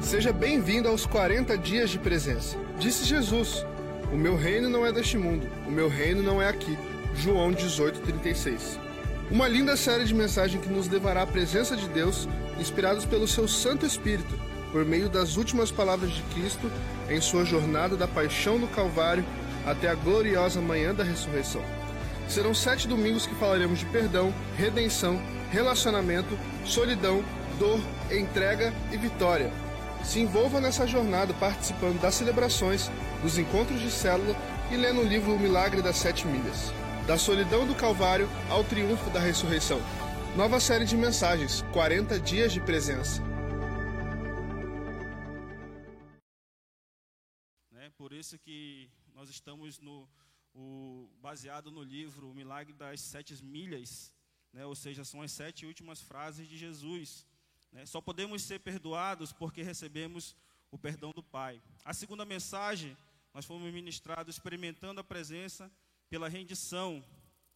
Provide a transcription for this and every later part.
Seja bem-vindo aos 40 dias de presença. Disse Jesus: O meu reino não é deste mundo, o meu reino não é aqui. João 18:36. Uma linda série de mensagens que nos levará à presença de Deus, inspirados pelo seu Santo Espírito, por meio das últimas palavras de Cristo em sua jornada da paixão no Calvário até a gloriosa manhã da ressurreição. Serão sete domingos que falaremos de perdão, redenção, relacionamento, solidão, dor, entrega e vitória. Se envolva nessa jornada participando das celebrações, dos encontros de célula e lendo o livro O Milagre das Sete Milhas. Da solidão do Calvário ao triunfo da ressurreição. Nova série de mensagens, 40 dias de presença. Né? Por isso que nós estamos no, o, baseado no livro O Milagre das Sete Milhas, né? ou seja, são as sete últimas frases de Jesus. Né? Só podemos ser perdoados porque recebemos o perdão do Pai. A segunda mensagem, nós fomos ministrados experimentando a presença pela rendição.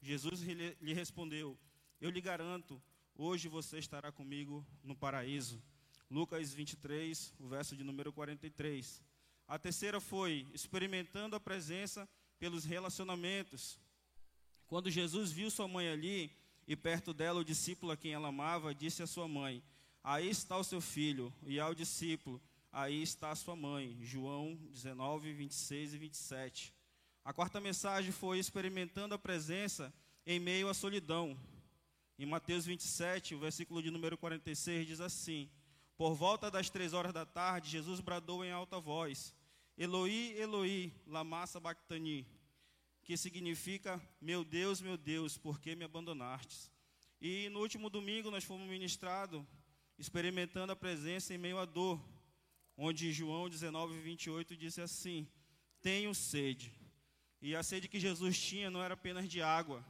Jesus lhe respondeu: Eu lhe garanto, hoje você estará comigo no paraíso. Lucas 23, o verso de número 43. A terceira foi experimentando a presença pelos relacionamentos. Quando Jesus viu sua mãe ali e perto dela o discípulo a quem ela amava, disse à sua mãe: Aí está o seu filho, e ao discípulo, aí está a sua mãe. João 19, 26 e 27. A quarta mensagem foi experimentando a presença em meio à solidão. Em Mateus 27, o versículo de número 46 diz assim: Por volta das três horas da tarde, Jesus bradou em alta voz: Eloi, Eloi, lama sabachthani, que significa: Meu Deus, meu Deus, por que me abandonastes? E no último domingo nós fomos ministrados experimentando a presença em meio à dor, onde João 19, 28 disse assim: Tenho sede. E a sede que Jesus tinha não era apenas de água,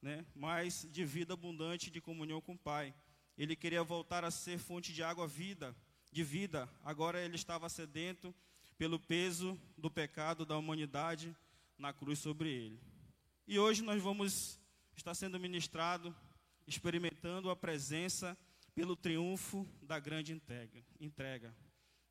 né, mas de vida abundante de comunhão com o Pai. Ele queria voltar a ser fonte de água vida, de vida. Agora ele estava sedento pelo peso do pecado da humanidade na cruz sobre ele. E hoje nós vamos estar sendo ministrado, experimentando a presença pelo triunfo da grande entrega. entrega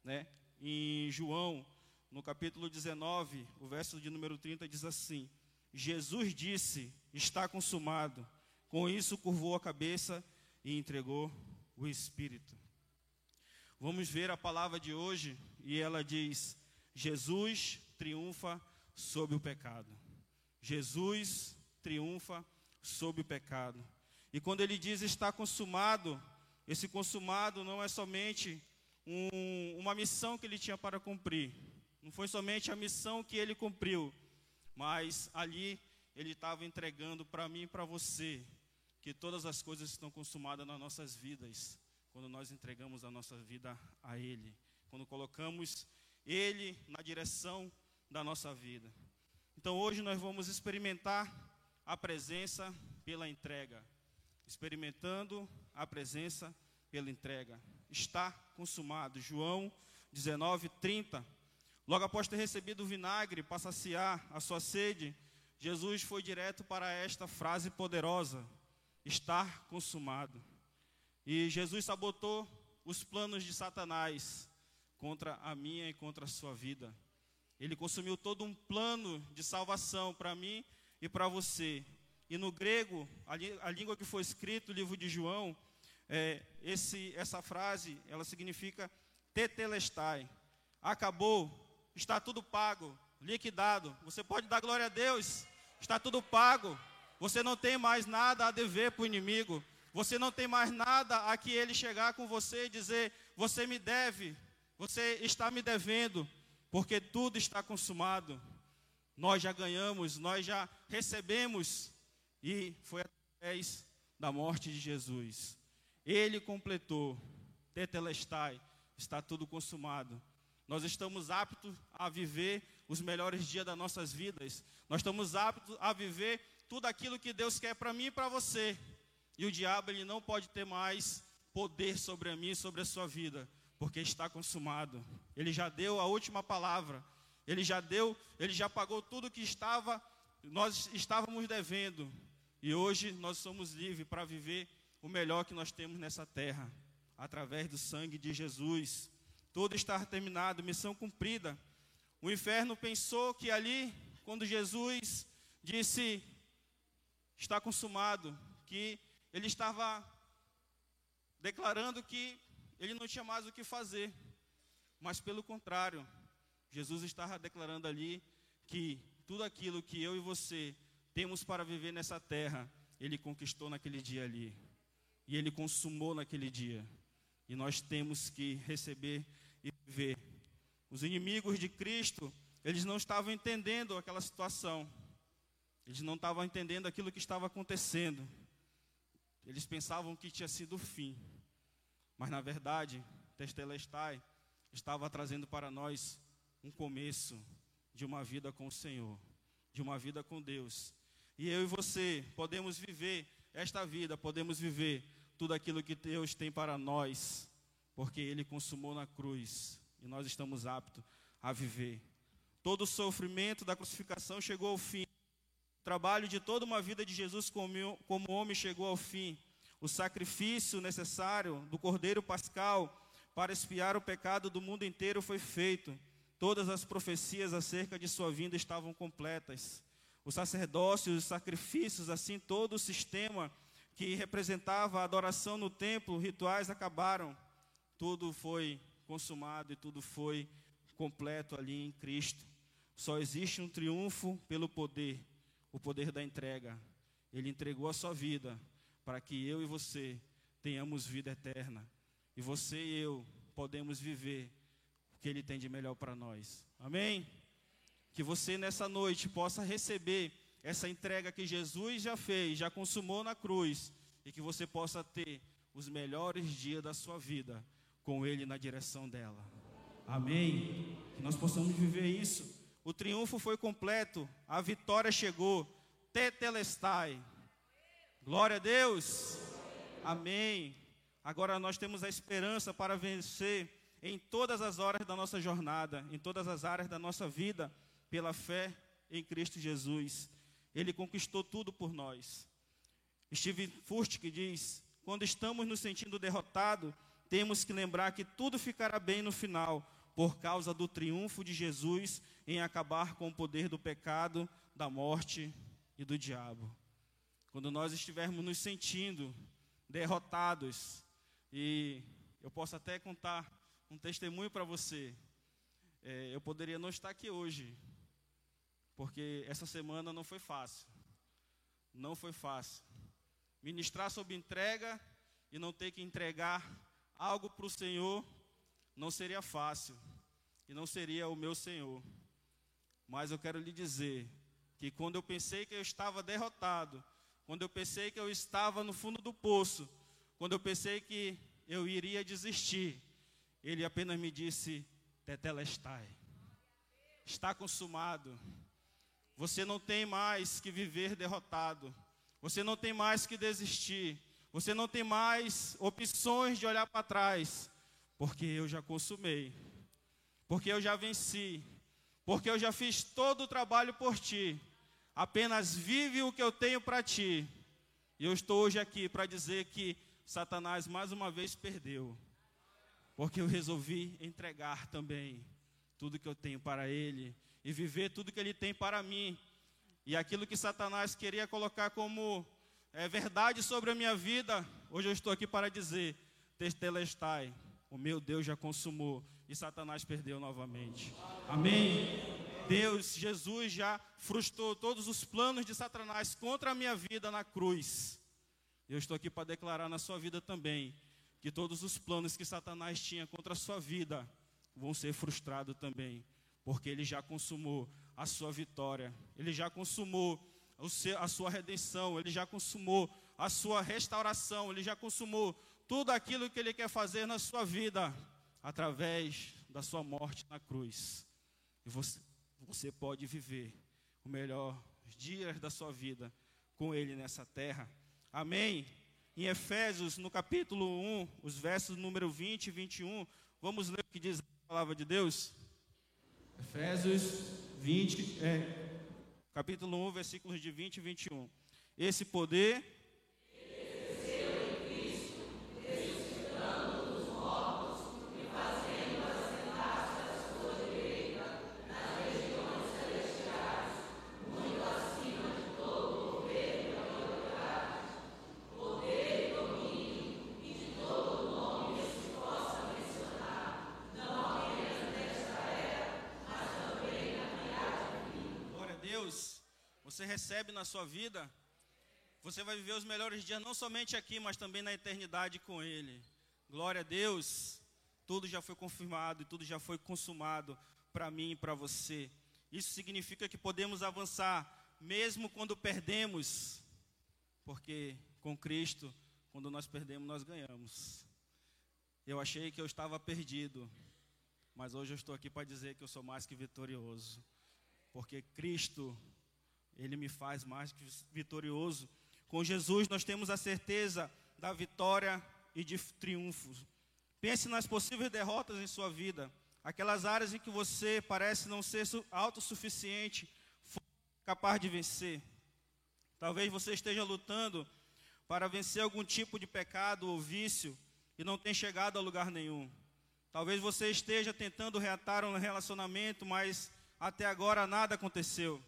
né? Em João, no capítulo 19, o verso de número 30 diz assim: Jesus disse: Está consumado. Com isso, curvou a cabeça e entregou o Espírito. Vamos ver a palavra de hoje e ela diz: Jesus triunfa sobre o pecado. Jesus triunfa sobre o pecado. E quando ele diz está consumado, esse consumado não é somente um, uma missão que ele tinha para cumprir, não foi somente a missão que ele cumpriu, mas ali ele estava entregando para mim e para você que todas as coisas estão consumadas nas nossas vidas, quando nós entregamos a nossa vida a Ele, quando colocamos Ele na direção da nossa vida. Então hoje nós vamos experimentar a presença pela entrega experimentando a presença pela entrega. Está consumado. João 19, 30. Logo após ter recebido o vinagre para saciar a sua sede, Jesus foi direto para esta frase poderosa: Está consumado. E Jesus sabotou os planos de Satanás contra a minha e contra a sua vida. Ele consumiu todo um plano de salvação para mim e para você. E no grego, a, a língua que foi escrito, o livro de João, é, esse, essa frase, ela significa tetelestai. Acabou, está tudo pago, liquidado. Você pode dar glória a Deus, está tudo pago. Você não tem mais nada a dever para o inimigo. Você não tem mais nada a que ele chegar com você e dizer: Você me deve, você está me devendo, porque tudo está consumado. Nós já ganhamos, nós já recebemos e foi através da morte de Jesus. Ele completou, tetelestai, está tudo consumado. Nós estamos aptos a viver os melhores dias das nossas vidas. Nós estamos aptos a viver tudo aquilo que Deus quer para mim e para você. E o diabo ele não pode ter mais poder sobre mim e sobre a sua vida, porque está consumado. Ele já deu a última palavra. Ele já deu, ele já pagou tudo que estava nós estávamos devendo. E hoje nós somos livres para viver o melhor que nós temos nessa terra, através do sangue de Jesus. tudo está terminado, missão cumprida. O inferno pensou que ali, quando Jesus disse está consumado, que ele estava declarando que ele não tinha mais o que fazer. Mas pelo contrário, Jesus estava declarando ali que tudo aquilo que eu e você temos para viver nessa terra, ele conquistou naquele dia ali. E ele consumou naquele dia. E nós temos que receber e viver. Os inimigos de Cristo, eles não estavam entendendo aquela situação. Eles não estavam entendendo aquilo que estava acontecendo. Eles pensavam que tinha sido o fim. Mas na verdade, Testelestai estava trazendo para nós um começo de uma vida com o Senhor, de uma vida com Deus. E eu e você podemos viver esta vida, podemos viver tudo aquilo que Deus tem para nós, porque Ele consumou na cruz e nós estamos aptos a viver. Todo o sofrimento da crucificação chegou ao fim. O trabalho de toda uma vida de Jesus como, homem chegou ao fim. O sacrifício necessário do Cordeiro Pascal para expiar o pecado do mundo inteiro foi feito. Todas as profecias acerca de sua vinda estavam completas. O sacerdócio, os sacrifícios, assim todo o sistema que representava a adoração no templo, rituais acabaram. Tudo foi consumado e tudo foi completo ali em Cristo. Só existe um triunfo pelo poder, o poder da entrega. Ele entregou a sua vida para que eu e você tenhamos vida eterna. E você e eu podemos viver o que ele tem de melhor para nós. Amém? Que você nessa noite possa receber essa entrega que Jesus já fez, já consumou na cruz, e que você possa ter os melhores dias da sua vida com Ele na direção dela. Amém? Que nós possamos viver isso. O triunfo foi completo, a vitória chegou. Tetelestai. Glória a Deus. Amém. Agora nós temos a esperança para vencer em todas as horas da nossa jornada, em todas as áreas da nossa vida, pela fé em Cristo Jesus. Ele conquistou tudo por nós. Steve Furtick diz: quando estamos nos sentindo derrotados, temos que lembrar que tudo ficará bem no final, por causa do triunfo de Jesus em acabar com o poder do pecado, da morte e do diabo. Quando nós estivermos nos sentindo derrotados, e eu posso até contar um testemunho para você, é, eu poderia não estar aqui hoje, porque essa semana não foi fácil. Não foi fácil. Ministrar sobre entrega e não ter que entregar algo para o Senhor não seria fácil. E não seria o meu Senhor. Mas eu quero lhe dizer que quando eu pensei que eu estava derrotado, quando eu pensei que eu estava no fundo do poço, quando eu pensei que eu iria desistir, ele apenas me disse: Tetelestai, está consumado. Você não tem mais que viver derrotado. Você não tem mais que desistir. Você não tem mais opções de olhar para trás. Porque eu já consumei. Porque eu já venci. Porque eu já fiz todo o trabalho por ti. Apenas vive o que eu tenho para ti. E eu estou hoje aqui para dizer que Satanás mais uma vez perdeu. Porque eu resolvi entregar também tudo que eu tenho para ele e viver tudo que Ele tem para mim. E aquilo que Satanás queria colocar como é, verdade sobre a minha vida, hoje eu estou aqui para dizer: Testelestai, o meu Deus já consumou e Satanás perdeu novamente. Amém? Deus, Jesus já frustrou todos os planos de Satanás contra a minha vida na cruz. Eu estou aqui para declarar na sua vida também que todos os planos que Satanás tinha contra a sua vida vão ser frustrados também porque ele já consumou a sua vitória, ele já consumou a sua redenção, ele já consumou a sua restauração, ele já consumou tudo aquilo que ele quer fazer na sua vida através da sua morte na cruz. E você, você pode viver o melhor dias da sua vida com ele nessa terra. Amém? Em Efésios, no capítulo 1, os versos número 20 e 21, vamos ler o que diz a palavra de Deus. Efésios 20, é, capítulo 1, versículos de 20 e 21. Esse poder recebe na sua vida, você vai viver os melhores dias não somente aqui, mas também na eternidade com Ele. Glória a Deus. Tudo já foi confirmado e tudo já foi consumado para mim e para você. Isso significa que podemos avançar mesmo quando perdemos, porque com Cristo, quando nós perdemos, nós ganhamos. Eu achei que eu estava perdido, mas hoje eu estou aqui para dizer que eu sou mais que vitorioso, porque Cristo, Ele me faz mais que vitorioso. Com Jesus nós temos a certeza da vitória e de triunfos. Pense nas possíveis derrotas em sua vida, aquelas áreas em que você parece não ser autossuficiente, capaz de vencer. Talvez você esteja lutando para vencer algum tipo de pecado ou vício e não tenha chegado a lugar nenhum. Talvez você esteja tentando reatar um relacionamento, mas até agora nada aconteceu.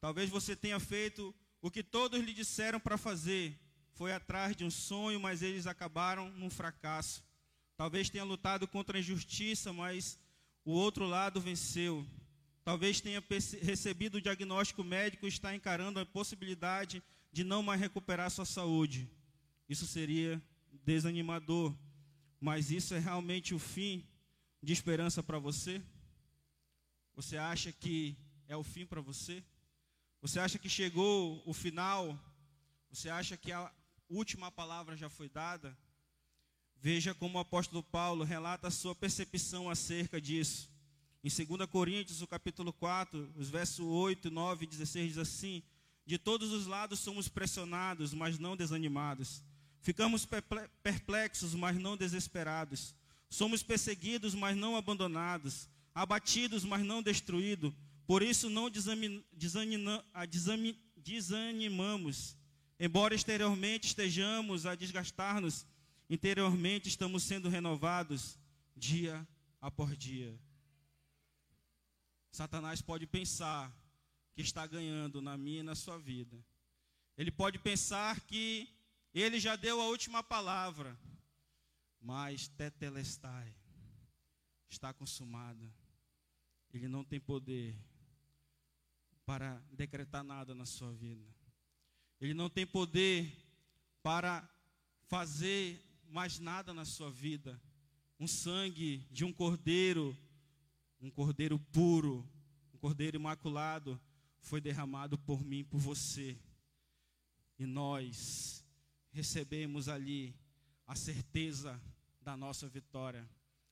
Talvez você tenha feito o que todos lhe disseram para fazer foi atrás de um sonho, mas eles acabaram num fracasso. Talvez tenha lutado contra a injustiça, mas o outro lado venceu. Talvez tenha recebido o diagnóstico médico e está encarando a possibilidade de não mais recuperar sua saúde. Isso seria desanimador, mas isso é realmente o fim de esperança para você? Você acha que é o fim para você? Você acha que chegou o final? Você acha que a última palavra já foi dada? Veja como o apóstolo Paulo relata a sua percepção acerca disso. Em 2 Coríntios, o capítulo 4, os versos 8, 9 e 16 diz assim: De todos os lados somos pressionados, mas não desanimados. Ficamos perplexos, mas não desesperados. Somos perseguidos, mas não abandonados. Abatidos, mas não destruídos por isso não desanimamos. Embora exteriormente estejamos a desgastar-nos, interiormente estamos sendo renovados dia após dia. Satanás pode pensar que está ganhando na minha e na sua vida. Ele pode pensar que ele já deu a última palavra, mas tetelestai está consumada. Ele não tem poder para decretar nada na sua vida. Ele não tem poder para fazer mais nada na sua vida. Um sangue de um cordeiro, um cordeiro puro, um cordeiro imaculado, foi derramado por mim, por você. E nós recebemos ali a certeza da nossa vitória.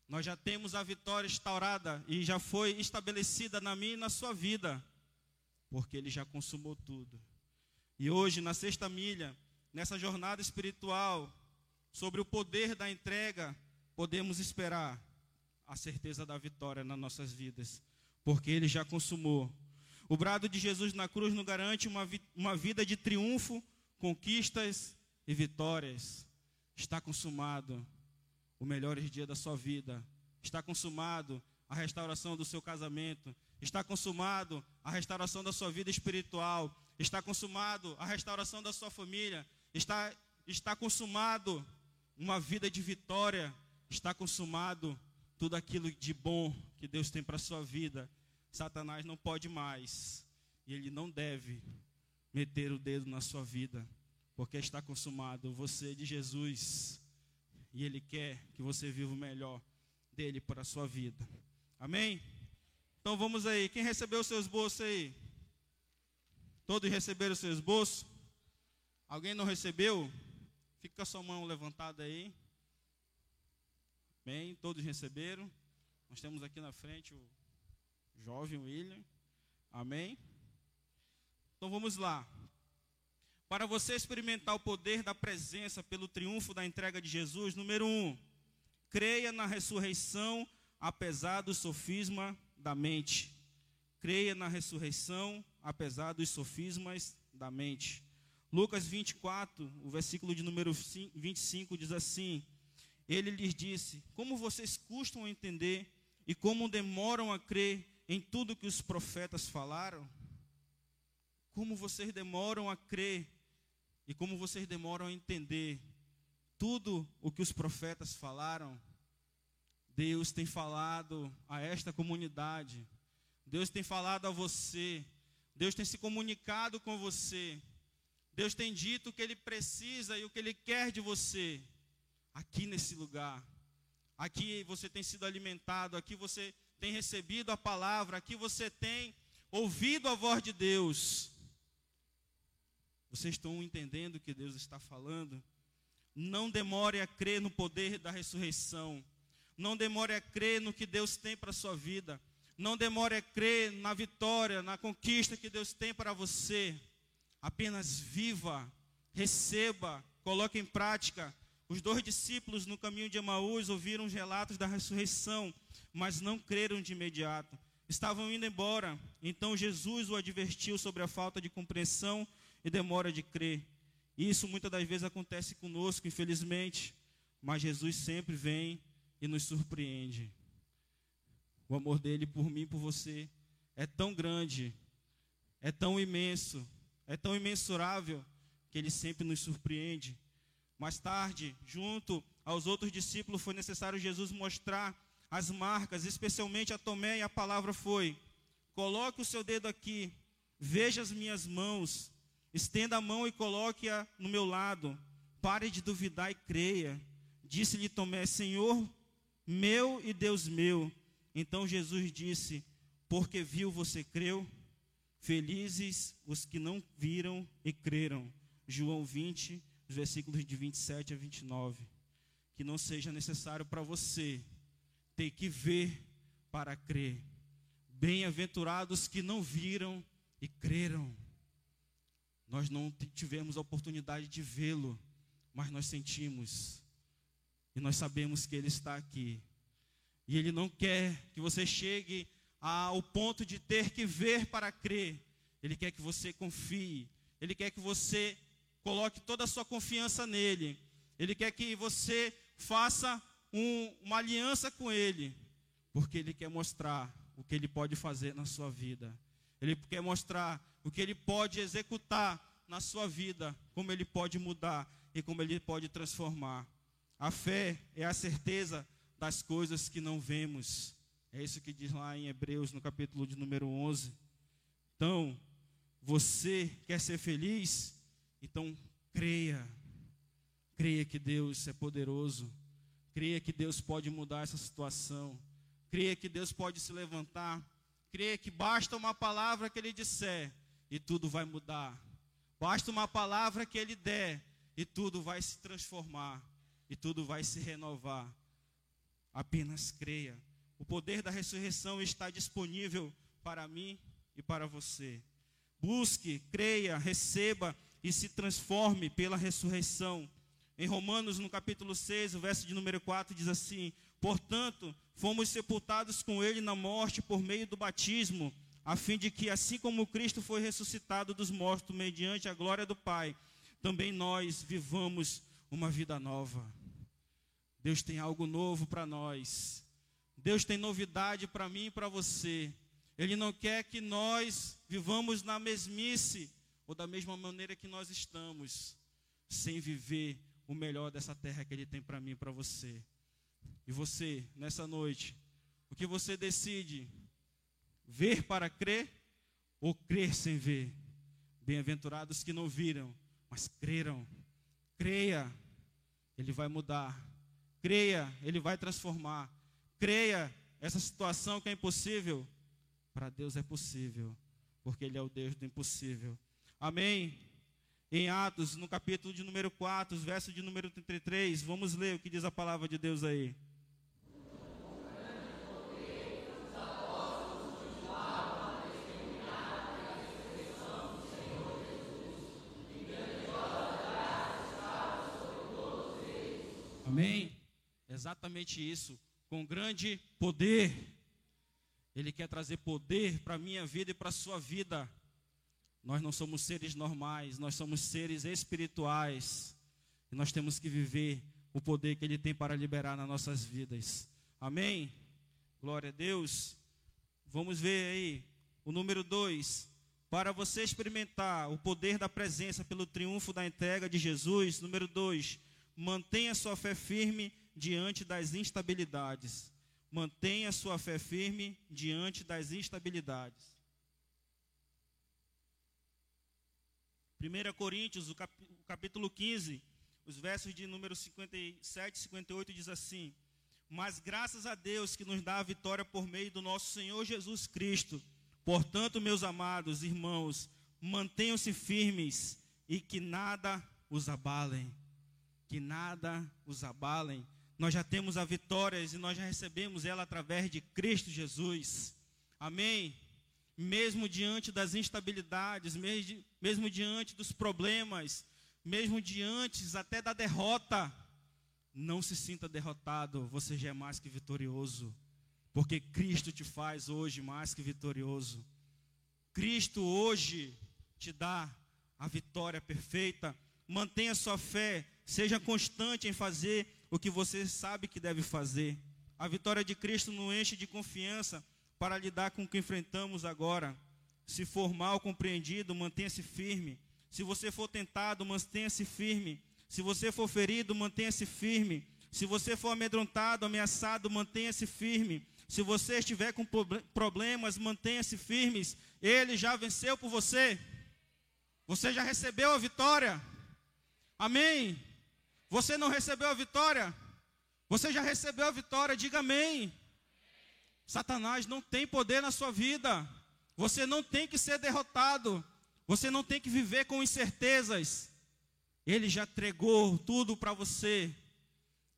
Nós já temos a vitória instaurada e já foi estabelecida na minha e na sua vida porque ele já consumou tudo. E hoje, na sexta milha, nessa jornada espiritual, sobre o poder da entrega, podemos esperar a certeza da vitória nas nossas vidas, porque ele já consumou. O brado de Jesus na cruz nos garante uma, vi uma vida de triunfo, conquistas e vitórias. Está consumado o melhor dia da sua vida. Está consumado a restauração do seu casamento. Está consumado a restauração da sua vida espiritual. Está consumado a restauração da sua família. Está, está consumado uma vida de vitória. Está consumado tudo aquilo de bom que Deus tem para a sua vida. Satanás não pode mais. E ele não deve meter o dedo na sua vida. Porque está consumado. Você de Jesus. E Ele quer que você viva o melhor dele para a sua vida. Amém? Então vamos aí. Quem recebeu o seu esboço aí? Todos receberam o seu esboço? Alguém não recebeu? Fica a sua mão levantada aí. Bem, todos receberam. Nós temos aqui na frente o jovem William. Amém? Então vamos lá. Para você experimentar o poder da presença pelo triunfo da entrega de Jesus, número um, creia na ressurreição apesar do sofisma da mente. Creia na ressurreição, apesar dos sofismas da mente. Lucas 24, o versículo de número 25 diz assim: Ele lhes disse: Como vocês custam a entender e como demoram a crer em tudo que os profetas falaram? Como vocês demoram a crer e como vocês demoram a entender tudo o que os profetas falaram? Deus tem falado a esta comunidade, Deus tem falado a você, Deus tem se comunicado com você. Deus tem dito o que Ele precisa e o que Ele quer de você, aqui nesse lugar. Aqui você tem sido alimentado, aqui você tem recebido a palavra, aqui você tem ouvido a voz de Deus. Vocês estão entendendo o que Deus está falando? Não demore a crer no poder da ressurreição. Não demore a crer no que Deus tem para a sua vida. Não demore a crer na vitória, na conquista que Deus tem para você. Apenas viva, receba, coloque em prática. Os dois discípulos no caminho de Emaús ouviram os relatos da ressurreição, mas não creram de imediato. Estavam indo embora. Então Jesus o advertiu sobre a falta de compreensão e demora de crer. Isso muitas das vezes acontece conosco, infelizmente, mas Jesus sempre vem e nos surpreende. O amor dele por mim por você é tão grande, é tão imenso, é tão imensurável, que ele sempre nos surpreende. Mais tarde, junto aos outros discípulos, foi necessário Jesus mostrar as marcas, especialmente a Tomé, e a palavra foi: coloque o seu dedo aqui, veja as minhas mãos, estenda a mão e coloque-a no meu lado, pare de duvidar e creia. Disse-lhe Tomé: Senhor, meu e Deus meu. Então Jesus disse: Porque viu, você creu? Felizes os que não viram e creram. João 20, versículos de 27 a 29. Que não seja necessário para você ter que ver para crer. Bem-aventurados que não viram e creram. Nós não tivemos a oportunidade de vê-lo, mas nós sentimos e nós sabemos que Ele está aqui. E Ele não quer que você chegue ao ponto de ter que ver para crer. Ele quer que você confie. Ele quer que você coloque toda a sua confiança nele. Ele quer que você faça um, uma aliança com Ele, porque Ele quer mostrar o que Ele pode fazer na sua vida. Ele quer mostrar o que Ele pode executar na sua vida, como Ele pode mudar e como Ele pode transformar. A fé é a certeza das coisas que não vemos. É isso que diz lá em Hebreus, no capítulo de número 11. Então, você quer ser feliz? Então, creia. Creia que Deus é poderoso. Creia que Deus pode mudar essa situação. Creia que Deus pode se levantar. Creia que basta uma palavra que Ele disser e tudo vai mudar. Basta uma palavra que Ele der e tudo vai se transformar e tudo vai se renovar. Apenas creia. O poder da ressurreição está disponível para mim e para você. Busque, creia, receba e se transforme pela ressurreição. Em Romanos, no capítulo 6, o verso de número 4 diz assim: Portanto, fomos sepultados com ele na morte por meio do batismo, a fim de que, assim como Cristo foi ressuscitado dos mortos mediante a glória do Pai, também nós vivamos uma vida nova. Deus tem algo novo para nós. Deus tem novidade para mim e para você. Ele não quer que nós vivamos na mesmice ou da mesma maneira que nós estamos, sem viver o melhor dessa terra que Ele tem para mim e para você. E você, nessa noite, o que você decide? Ver para crer ou crer sem ver? Bem-aventurados que não viram, mas creram. Creia, Ele vai mudar. Creia, Ele vai transformar. Creia, essa situação que é impossível, para Deus é possível, porque Ele é o Deus do impossível. Amém? Em Atos, no capítulo de número 4, verso de número 33, vamos ler o que diz a palavra de Deus aí. Amém? Exatamente isso. Com grande poder. Ele quer trazer poder para a minha vida e para a sua vida. Nós não somos seres normais, nós somos seres espirituais. E nós temos que viver o poder que Ele tem para liberar nas nossas vidas. Amém? Glória a Deus. Vamos ver aí o número 2. Para você experimentar o poder da presença pelo triunfo da entrega de Jesus. Número 2 mantenha sua fé firme diante das instabilidades. Mantenha sua fé firme diante das instabilidades. 1 Coríntios, o capítulo 15, os versos de número 57 e 58 diz assim: Mas graças a Deus que nos dá a vitória por meio do nosso Senhor Jesus Cristo. Portanto, meus amados irmãos, mantenham-se firmes e que nada os abalem. Que nada os abalem. Nós já temos a vitória e nós já recebemos ela através de Cristo Jesus. Amém? Mesmo diante das instabilidades, mesmo diante dos problemas, mesmo diante até da derrota, não se sinta derrotado, você já é mais que vitorioso, porque Cristo te faz hoje mais que vitorioso. Cristo hoje te dá a vitória perfeita. Mantenha sua fé, seja constante em fazer o que você sabe que deve fazer. A vitória de Cristo nos enche de confiança para lidar com o que enfrentamos agora. Se for mal compreendido, mantenha-se firme. Se você for tentado, mantenha-se firme. Se você for ferido, mantenha-se firme. Se você for amedrontado, ameaçado, mantenha-se firme. Se você estiver com problemas, mantenha-se firmes. Ele já venceu por você. Você já recebeu a vitória. Amém. Você não recebeu a vitória? Você já recebeu a vitória, diga amém. Satanás não tem poder na sua vida. Você não tem que ser derrotado. Você não tem que viver com incertezas. Ele já entregou tudo para você.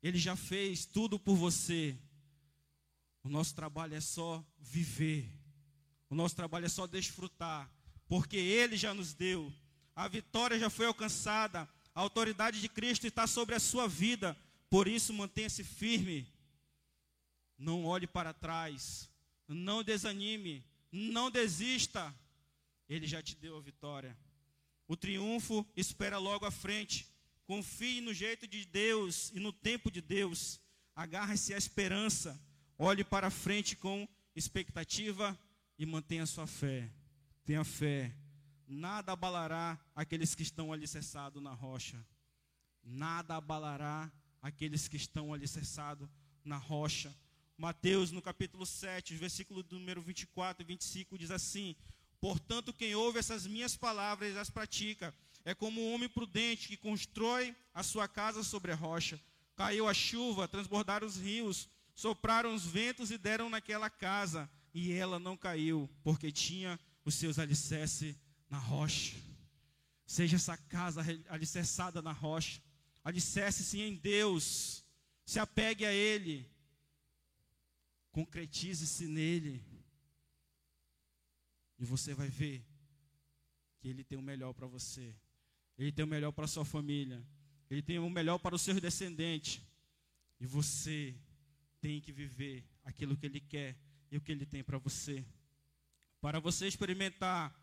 Ele já fez tudo por você. O nosso trabalho é só viver. O nosso trabalho é só desfrutar. Porque Ele já nos deu. A vitória já foi alcançada. A autoridade de Cristo está sobre a sua vida. Por isso, mantenha-se firme. Não olhe para trás. Não desanime. Não desista. Ele já te deu a vitória. O triunfo espera logo à frente. Confie no jeito de Deus e no tempo de Deus. Agarre-se à esperança. Olhe para frente com expectativa e mantenha sua fé. Tenha fé nada abalará aqueles que estão alicerçados na rocha. Nada abalará aqueles que estão alicerçados na rocha. Mateus, no capítulo 7, versículo número 24 e 25, diz assim: Portanto, quem ouve essas minhas palavras e as pratica, é como um homem prudente que constrói a sua casa sobre a rocha. Caiu a chuva, transbordaram os rios, sopraram os ventos e deram naquela casa, e ela não caiu, porque tinha os seus alicerces na rocha. Seja essa casa alicerçada na rocha. Alicerce-se em Deus. Se apegue a Ele. Concretize-se nele. E você vai ver que Ele tem o melhor para você. Ele tem o melhor para sua família. Ele tem o melhor para os seus descendentes. E você tem que viver aquilo que Ele quer e o que Ele tem para você. Para você experimentar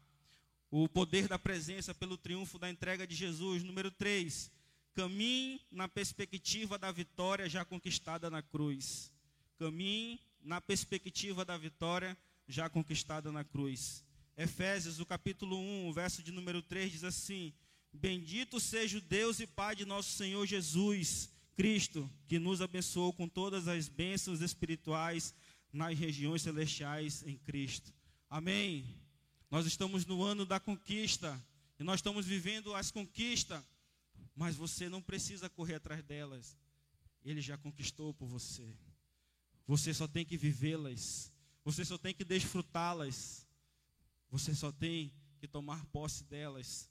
o poder da presença pelo triunfo da entrega de Jesus. Número 3. Caminhe na perspectiva da vitória já conquistada na cruz. Caminhe na perspectiva da vitória já conquistada na cruz. Efésios, o capítulo 1, o verso de número 3 diz assim: Bendito seja o Deus e Pai de nosso Senhor Jesus Cristo, que nos abençoou com todas as bênçãos espirituais nas regiões celestiais em Cristo. Amém. Nós estamos no ano da conquista e nós estamos vivendo as conquistas, mas você não precisa correr atrás delas. Ele já conquistou por você. Você só tem que vivê-las. Você só tem que desfrutá-las. Você só tem que tomar posse delas.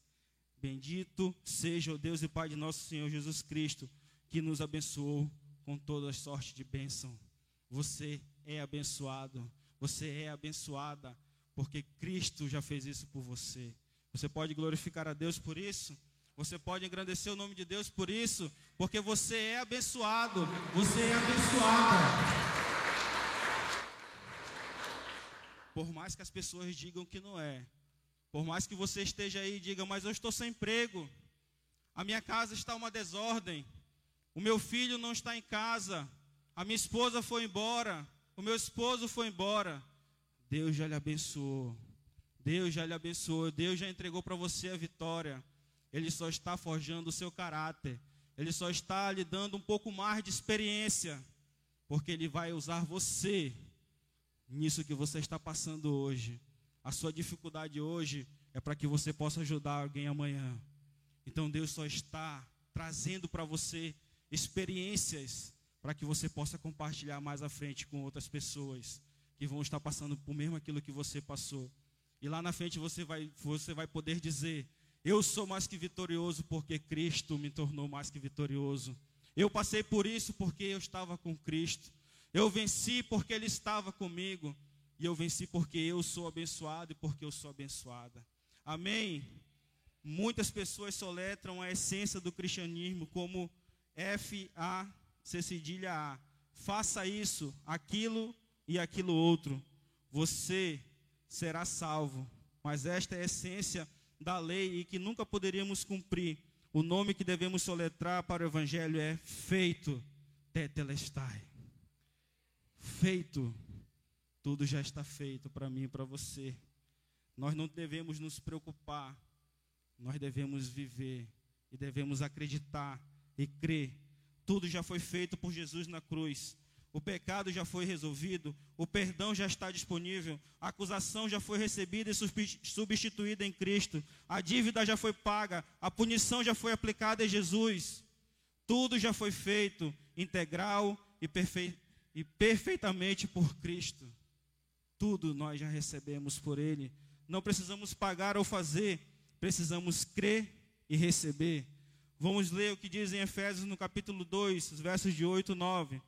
Bendito seja o Deus e Pai de nosso Senhor Jesus Cristo, que nos abençoou com toda sorte de bênção. Você é abençoado. Você é abençoada porque Cristo já fez isso por você. Você pode glorificar a Deus por isso? Você pode engrandecer o nome de Deus por isso? Porque você é abençoado. Você é abençoada. Por mais que as pessoas digam que não é. Por mais que você esteja aí e diga, mas eu estou sem emprego. A minha casa está uma desordem. O meu filho não está em casa. A minha esposa foi embora. O meu esposo foi embora. Deus já lhe abençoou. Deus já lhe abençoou. Deus já entregou para você a vitória. Ele só está forjando o seu caráter. Ele só está lhe dando um pouco mais de experiência. Porque Ele vai usar você nisso que você está passando hoje. A sua dificuldade hoje é para que você possa ajudar alguém amanhã. Então Deus só está trazendo para você experiências para que você possa compartilhar mais à frente com outras pessoas que vão estar passando por mesmo aquilo que você passou. E lá na frente você vai, você vai poder dizer: Eu sou mais que vitorioso porque Cristo me tornou mais que vitorioso. Eu passei por isso porque eu estava com Cristo. Eu venci porque Ele estava comigo. E eu venci porque eu sou abençoado e porque eu sou abençoada. Amém? Muitas pessoas soletram a essência do cristianismo como F-A, C cedilha A. Faça isso, aquilo e aquilo outro. Você será salvo. Mas esta é a essência da lei e que nunca poderíamos cumprir. O nome que devemos soletrar para o Evangelho é feito, tetelestai. Feito. Tudo já está feito para mim e para você. Nós não devemos nos preocupar, nós devemos viver e devemos acreditar e crer. Tudo já foi feito por Jesus na cruz o pecado já foi resolvido, o perdão já está disponível, a acusação já foi recebida e substituída em Cristo, a dívida já foi paga, a punição já foi aplicada em Jesus. Tudo já foi feito integral e, perfe e perfeitamente por Cristo. Tudo nós já recebemos por Ele. Não precisamos pagar ou fazer, precisamos crer e receber. Vamos ler o que diz em Efésios no capítulo 2, os versos de 8 e 9.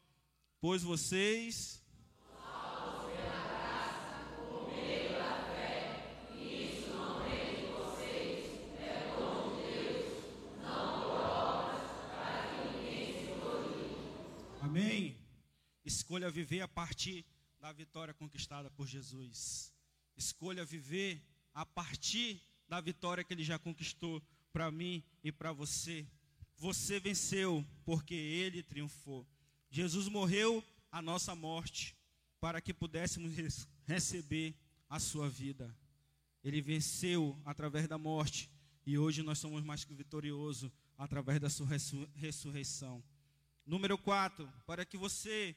Pois vocês. Amém. Escolha viver a partir da vitória conquistada por Jesus. Escolha viver a partir da vitória que ele já conquistou para mim e para você. Você venceu porque ele triunfou. Jesus morreu a nossa morte para que pudéssemos receber a sua vida. Ele venceu através da morte e hoje nós somos mais que vitoriosos através da sua ressurreição. Número 4, para que você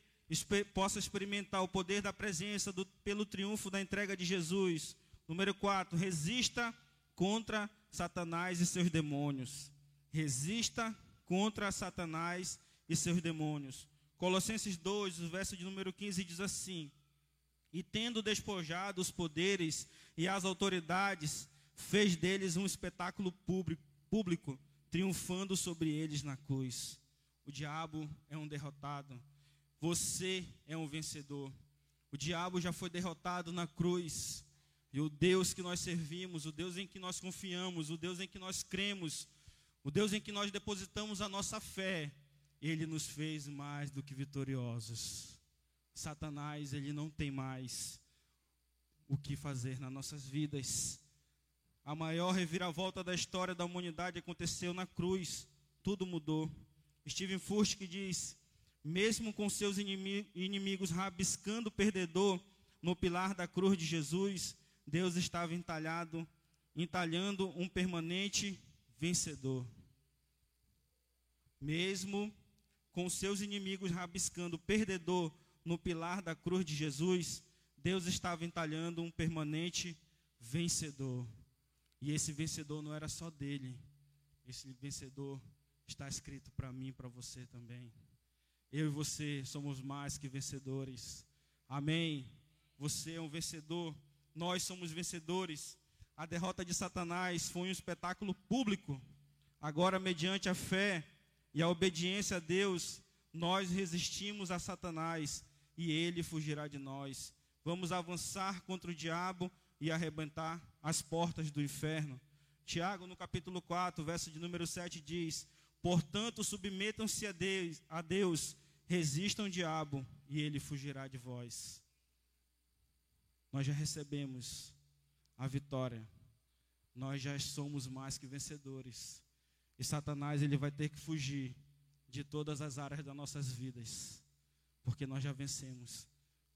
possa experimentar o poder da presença do, pelo triunfo da entrega de Jesus. Número 4, resista contra Satanás e seus demônios. Resista contra Satanás e seus demônios. Colossenses 2, o verso de número 15 diz assim: E tendo despojado os poderes e as autoridades, fez deles um espetáculo público, triunfando sobre eles na cruz. O diabo é um derrotado, você é um vencedor. O diabo já foi derrotado na cruz. E o Deus que nós servimos, o Deus em que nós confiamos, o Deus em que nós cremos, o Deus em que nós depositamos a nossa fé, ele nos fez mais do que vitoriosos. Satanás, ele não tem mais o que fazer nas nossas vidas. A maior reviravolta da história da humanidade aconteceu na cruz. Tudo mudou. Steven Furtick diz: mesmo com seus inimigos rabiscando o perdedor no pilar da cruz de Jesus, Deus estava entalhado, entalhando um permanente vencedor. Mesmo com seus inimigos rabiscando perdedor no pilar da cruz de Jesus, Deus estava entalhando um permanente vencedor. E esse vencedor não era só dele, esse vencedor está escrito para mim e para você também. Eu e você somos mais que vencedores. Amém. Você é um vencedor, nós somos vencedores. A derrota de Satanás foi um espetáculo público. Agora, mediante a fé, e a obediência a Deus, nós resistimos a Satanás e ele fugirá de nós. Vamos avançar contra o diabo e arrebentar as portas do inferno. Tiago, no capítulo 4, verso de número 7, diz: Portanto, submetam-se a Deus, a Deus, resistam o diabo e ele fugirá de vós. Nós já recebemos a vitória, nós já somos mais que vencedores. E Satanás ele vai ter que fugir de todas as áreas das nossas vidas, porque nós já vencemos.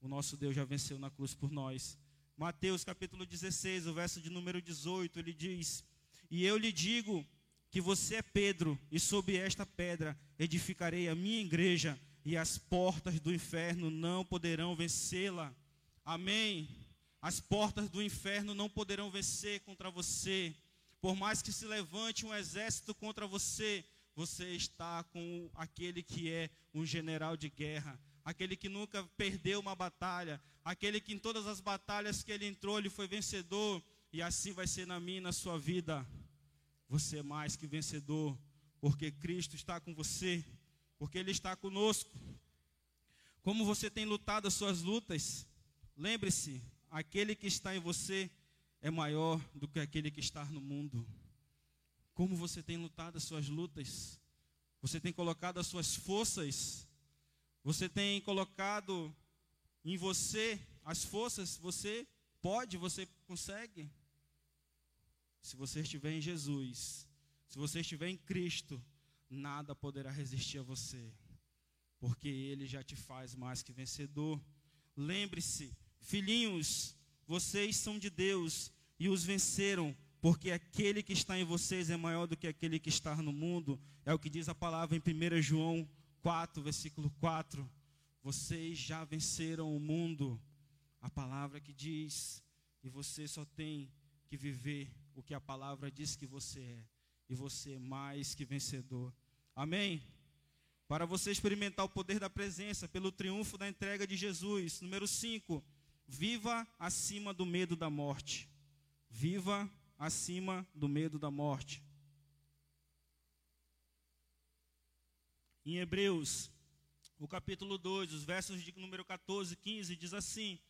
O nosso Deus já venceu na cruz por nós. Mateus capítulo 16, o verso de número 18, ele diz: E eu lhe digo que você é Pedro, e sob esta pedra edificarei a minha igreja, e as portas do inferno não poderão vencê-la. Amém. As portas do inferno não poderão vencer contra você. Por mais que se levante um exército contra você, você está com aquele que é um general de guerra, aquele que nunca perdeu uma batalha, aquele que em todas as batalhas que ele entrou, ele foi vencedor, e assim vai ser na minha na sua vida. Você é mais que vencedor, porque Cristo está com você, porque Ele está conosco. Como você tem lutado as suas lutas, lembre-se: aquele que está em você é maior do que aquele que está no mundo. Como você tem lutado as suas lutas? Você tem colocado as suas forças você tem colocado em você as forças, você pode, você consegue. Se você estiver em Jesus, se você estiver em Cristo, nada poderá resistir a você, porque Ele já te faz mais que vencedor. Lembre-se, filhinhos, vocês são de Deus e os venceram, porque aquele que está em vocês é maior do que aquele que está no mundo. É o que diz a palavra em 1 João 4, versículo 4. Vocês já venceram o mundo. A palavra que diz, e você só tem que viver o que a palavra diz que você é. E você é mais que vencedor. Amém? Para você experimentar o poder da presença pelo triunfo da entrega de Jesus. Número 5. Viva acima do medo da morte. Viva acima do medo da morte. Em Hebreus, o capítulo 2, os versos de número 14 e 15, diz assim: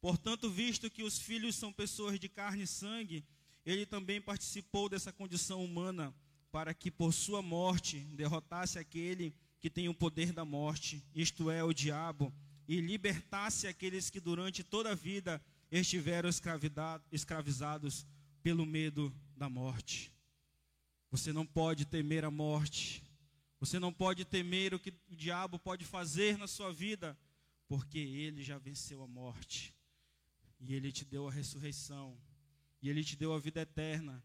Portanto, visto que os filhos são pessoas de carne e sangue, ele também participou dessa condição humana, para que por sua morte derrotasse aquele que tem o poder da morte, isto é, o diabo, e libertasse aqueles que durante toda a vida estiveram escravizados pelo medo da morte. Você não pode temer a morte, você não pode temer o que o diabo pode fazer na sua vida, porque ele já venceu a morte. E ele te deu a ressurreição. E ele te deu a vida eterna.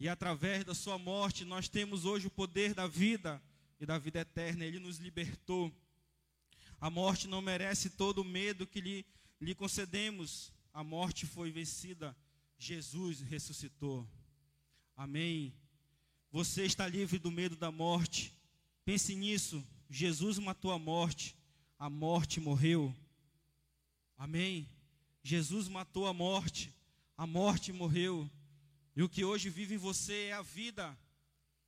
E através da sua morte nós temos hoje o poder da vida e da vida eterna. Ele nos libertou. A morte não merece todo o medo que lhe, lhe concedemos. A morte foi vencida. Jesus ressuscitou. Amém. Você está livre do medo da morte. Pense nisso. Jesus matou a morte, a morte morreu. Amém? Jesus matou a morte, a morte morreu. E o que hoje vive em você é a vida.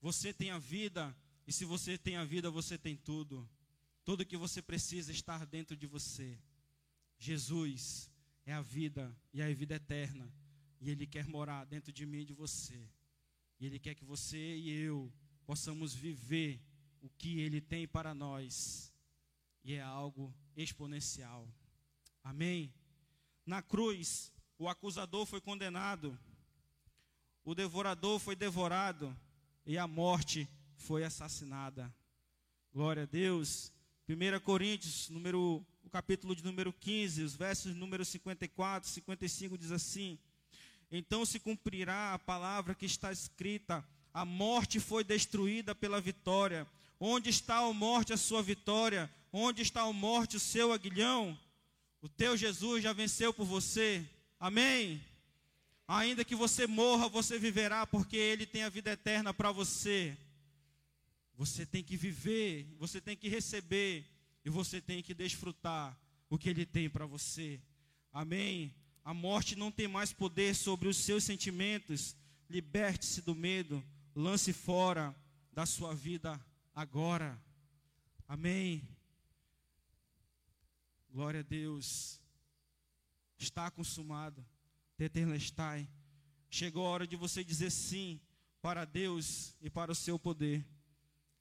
Você tem a vida, e se você tem a vida, você tem tudo. Tudo que você precisa estar dentro de você. Jesus é a vida e a vida eterna. E Ele quer morar dentro de mim e de você. E Ele quer que você e eu possamos viver o que Ele tem para nós. E é algo exponencial. Amém? Na cruz, o acusador foi condenado, o devorador foi devorado e a morte foi assassinada. Glória a Deus. 1 Coríntios, número, o capítulo de número 15, os versos número 54, 55 diz assim: Então se cumprirá a palavra que está escrita: a morte foi destruída pela vitória. Onde está a morte, a sua vitória? Onde está a morte, o seu aguilhão? O teu Jesus já venceu por você. Amém? Ainda que você morra, você viverá, porque Ele tem a vida eterna para você. Você tem que viver, você tem que receber, e você tem que desfrutar o que Ele tem para você. Amém? A morte não tem mais poder sobre os seus sentimentos. Liberte-se do medo, lance fora da sua vida agora. Amém. Glória a Deus. Está consumado. Tetelestai. Chegou a hora de você dizer sim para Deus e para o seu poder.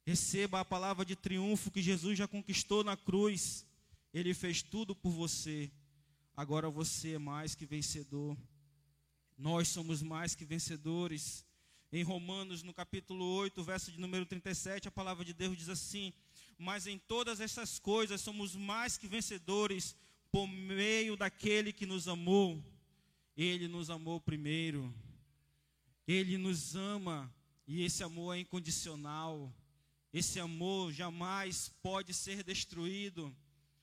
Receba a palavra de triunfo que Jesus já conquistou na cruz. Ele fez tudo por você. Agora você é mais que vencedor. Nós somos mais que vencedores. Em Romanos, no capítulo 8, verso de número 37, a palavra de Deus diz assim: Mas em todas essas coisas somos mais que vencedores por meio daquele que nos amou. Ele nos amou primeiro. Ele nos ama e esse amor é incondicional. Esse amor jamais pode ser destruído.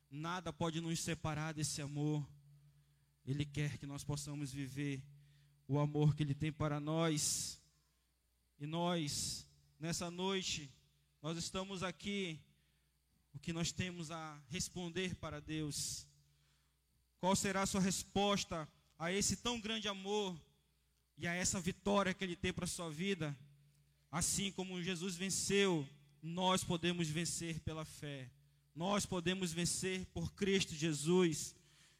Nada pode nos separar desse amor. Ele quer que nós possamos viver o amor que Ele tem para nós. E nós, nessa noite, nós estamos aqui, o que nós temos a responder para Deus. Qual será a sua resposta a esse tão grande amor e a essa vitória que Ele tem para a sua vida? Assim como Jesus venceu, nós podemos vencer pela fé. Nós podemos vencer por Cristo Jesus.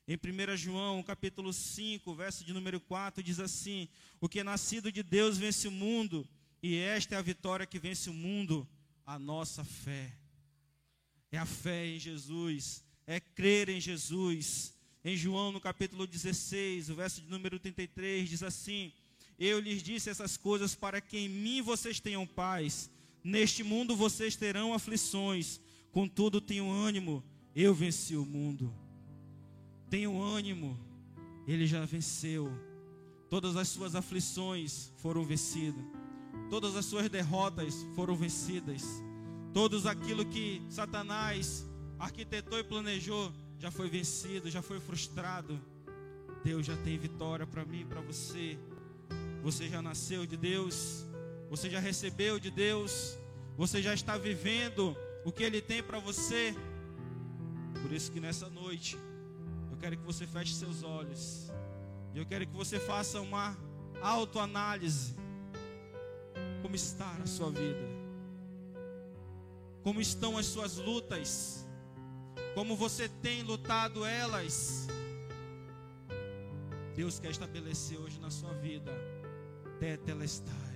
Em 1 João, capítulo 5, verso de número 4, diz assim: O que é nascido de Deus vence o mundo, e esta é a vitória que vence o mundo, a nossa fé. É a fé em Jesus, é crer em Jesus. Em João, no capítulo 16, o verso de número 33, diz assim: eu lhes disse essas coisas para que em mim vocês tenham paz. Neste mundo vocês terão aflições, contudo tenham ânimo, eu venci o mundo. Tenham ânimo, ele já venceu. Todas as suas aflições foram vencidas. Todas as suas derrotas foram vencidas. Todos aquilo que Satanás arquitetou e planejou já foi vencido, já foi frustrado. Deus já tem vitória para mim, para você. Você já nasceu de Deus, você já recebeu de Deus, você já está vivendo o que Ele tem para você. Por isso que nessa noite eu quero que você feche seus olhos. E eu quero que você faça uma autoanálise. Como está a sua vida? Como estão as suas lutas? Como você tem lutado elas? Deus quer estabelecer hoje na sua vida tetelestai.